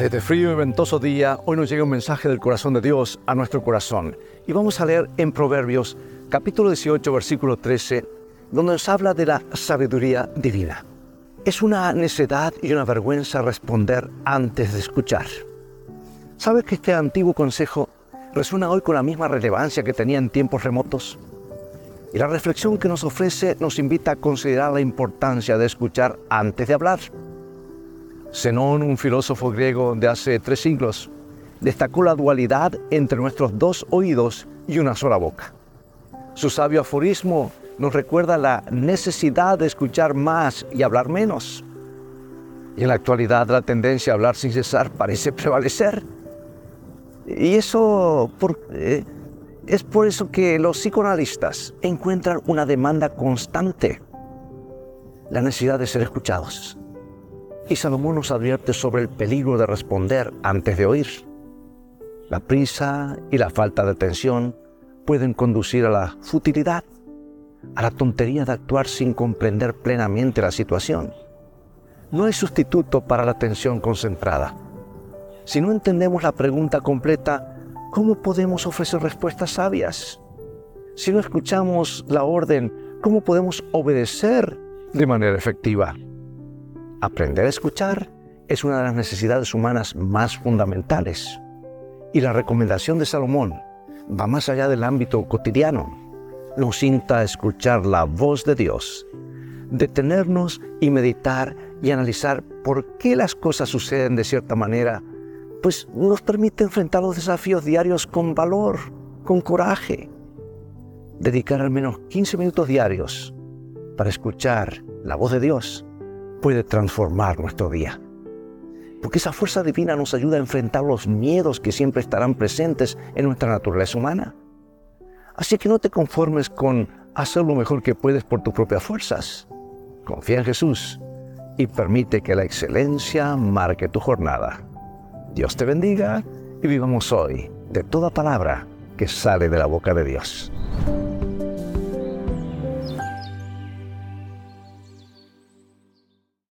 Desde este frío y ventoso día, hoy nos llega un mensaje del corazón de Dios a nuestro corazón. Y vamos a leer en Proverbios, capítulo 18, versículo 13, donde nos habla de la sabiduría divina. Es una necedad y una vergüenza responder antes de escuchar. ¿Sabes que este antiguo consejo resuena hoy con la misma relevancia que tenía en tiempos remotos? Y la reflexión que nos ofrece nos invita a considerar la importancia de escuchar antes de hablar. Zenón, un filósofo griego de hace tres siglos, destacó la dualidad entre nuestros dos oídos y una sola boca. Su sabio aforismo nos recuerda la necesidad de escuchar más y hablar menos. Y en la actualidad la tendencia a hablar sin cesar parece prevalecer. Y eso eh, es por eso que los psicoanalistas encuentran una demanda constante, la necesidad de ser escuchados y Salomón nos advierte sobre el peligro de responder antes de oír. La prisa y la falta de atención pueden conducir a la futilidad, a la tontería de actuar sin comprender plenamente la situación. No hay sustituto para la atención concentrada. Si no entendemos la pregunta completa, ¿cómo podemos ofrecer respuestas sabias? Si no escuchamos la orden, ¿cómo podemos obedecer de manera efectiva? Aprender a escuchar es una de las necesidades humanas más fundamentales. Y la recomendación de Salomón va más allá del ámbito cotidiano. Nos insta a escuchar la voz de Dios, detenernos y meditar y analizar por qué las cosas suceden de cierta manera, pues nos permite enfrentar los desafíos diarios con valor, con coraje. Dedicar al menos 15 minutos diarios para escuchar la voz de Dios puede transformar nuestro día. Porque esa fuerza divina nos ayuda a enfrentar los miedos que siempre estarán presentes en nuestra naturaleza humana. Así que no te conformes con hacer lo mejor que puedes por tus propias fuerzas. Confía en Jesús y permite que la excelencia marque tu jornada. Dios te bendiga y vivamos hoy de toda palabra que sale de la boca de Dios.